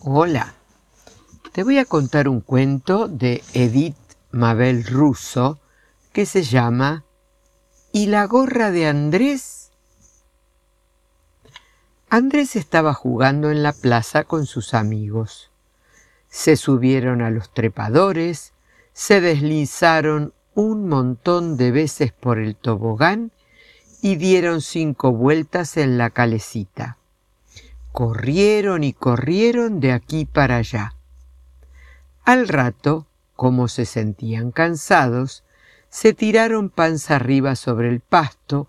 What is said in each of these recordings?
Hola, te voy a contar un cuento de Edith Mabel Russo que se llama ¿Y la gorra de Andrés? Andrés estaba jugando en la plaza con sus amigos. Se subieron a los trepadores, se deslizaron un montón de veces por el tobogán y dieron cinco vueltas en la calecita. Corrieron y corrieron de aquí para allá. Al rato, como se sentían cansados, se tiraron panza arriba sobre el pasto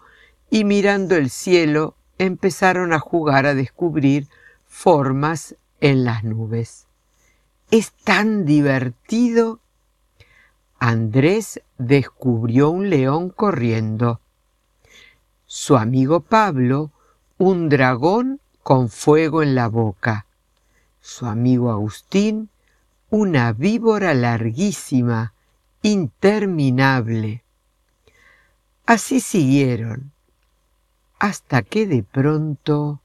y mirando el cielo empezaron a jugar a descubrir formas en las nubes. Es tan divertido. Andrés descubrió un león corriendo. Su amigo Pablo, un dragón con fuego en la boca. Su amigo Agustín, una víbora larguísima, interminable. Así siguieron, hasta que de pronto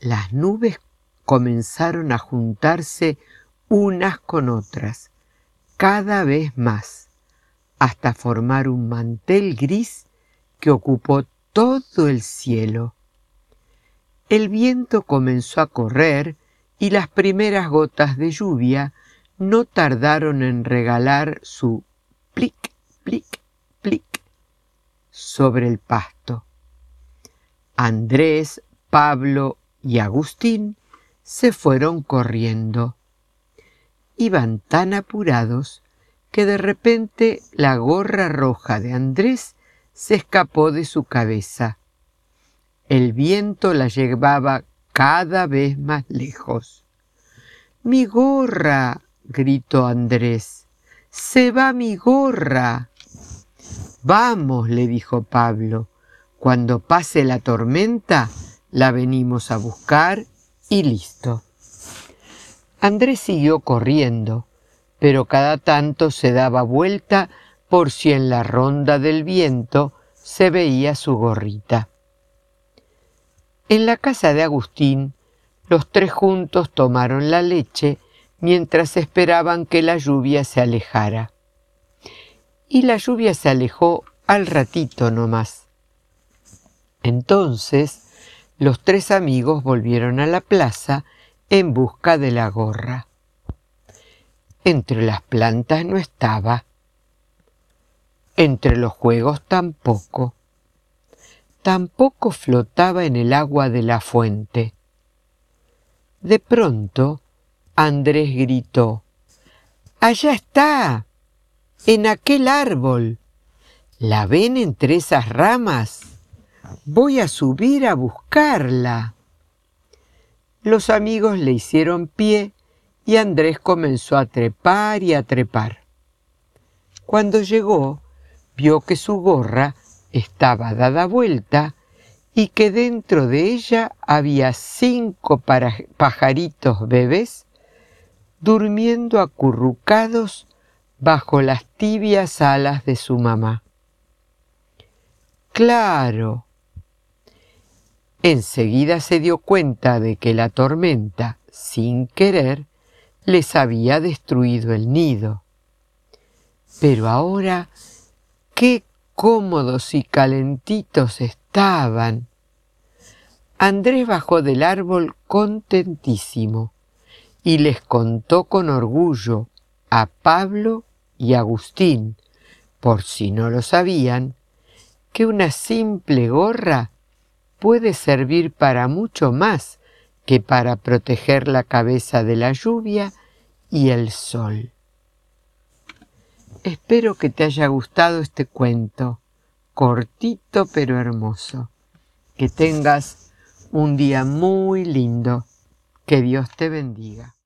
las nubes comenzaron a juntarse unas con otras, cada vez más, hasta formar un mantel gris que ocupó todo el cielo. El viento comenzó a correr y las primeras gotas de lluvia no tardaron en regalar su plic, plic, plic sobre el pasto. Andrés, Pablo y Agustín se fueron corriendo. Iban tan apurados que de repente la gorra roja de Andrés se escapó de su cabeza el viento la llevaba cada vez más lejos. Mi gorra, gritó Andrés, se va mi gorra. Vamos, le dijo Pablo, cuando pase la tormenta, la venimos a buscar y listo. Andrés siguió corriendo, pero cada tanto se daba vuelta por si en la ronda del viento se veía su gorrita. En la casa de Agustín, los tres juntos tomaron la leche mientras esperaban que la lluvia se alejara. Y la lluvia se alejó al ratito nomás. Entonces, los tres amigos volvieron a la plaza en busca de la gorra. Entre las plantas no estaba. Entre los juegos tampoco tampoco flotaba en el agua de la fuente. De pronto, Andrés gritó, Allá está, en aquel árbol. ¿La ven entre esas ramas? Voy a subir a buscarla. Los amigos le hicieron pie y Andrés comenzó a trepar y a trepar. Cuando llegó, vio que su gorra estaba dada vuelta y que dentro de ella había cinco pajaritos bebés durmiendo acurrucados bajo las tibias alas de su mamá. Claro. Enseguida se dio cuenta de que la tormenta, sin querer, les había destruido el nido. Pero ahora, ¿qué cómodos y calentitos estaban. Andrés bajó del árbol contentísimo y les contó con orgullo a Pablo y Agustín, por si no lo sabían, que una simple gorra puede servir para mucho más que para proteger la cabeza de la lluvia y el sol. Espero que te haya gustado este cuento, cortito pero hermoso. Que tengas un día muy lindo. Que Dios te bendiga.